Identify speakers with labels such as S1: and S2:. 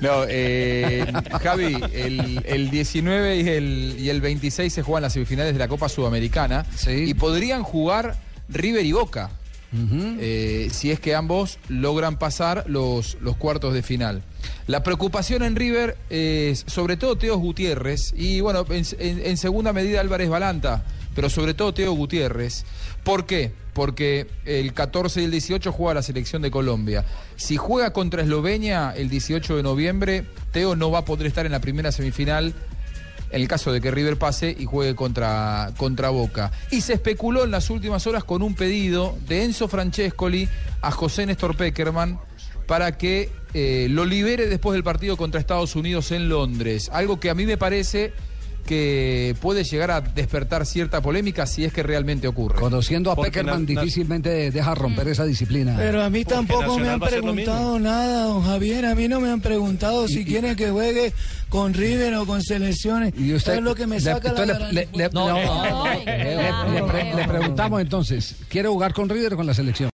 S1: No, eh, Javi, el, el 19 y el, y el 26 se juegan las semifinales de la Copa Sudamericana y podrían jugar River y Boca. eh, si es que ambos logran pasar los, los cuartos de final. La preocupación en River es sobre todo Teo Gutiérrez y bueno, en, en- en segunda medida Álvarez Balanta, pero sobre todo Teo Gutiérrez. ¿Por qué? Porque el 14 y el 18 juega la selección de Colombia. Si juega contra Eslovenia el 18 de noviembre, Teo no va a poder estar en la primera semifinal en el caso de que River pase y juegue contra, contra Boca. Y se especuló en las últimas horas con un pedido de Enzo Francescoli a José Néstor Peckerman para que eh, lo libere después del partido contra Estados Unidos en Londres. Algo que a mí me parece que puede llegar a despertar cierta polémica si es que realmente ocurre.
S2: Conociendo a Peckerman difícilmente deja romper esa disciplina.
S3: Pero a mí tampoco me han preguntado nada, don Javier. A mí no me han preguntado si quieren que juegue con River o con selecciones.
S2: Y usted-
S3: es lo que me
S2: le-
S3: saca la
S2: entonces le- le- le-
S3: No,
S2: le-
S3: no, no,
S2: le- le- le pre- le preguntamos entonces, ¿quiere jugar con River o con la selección?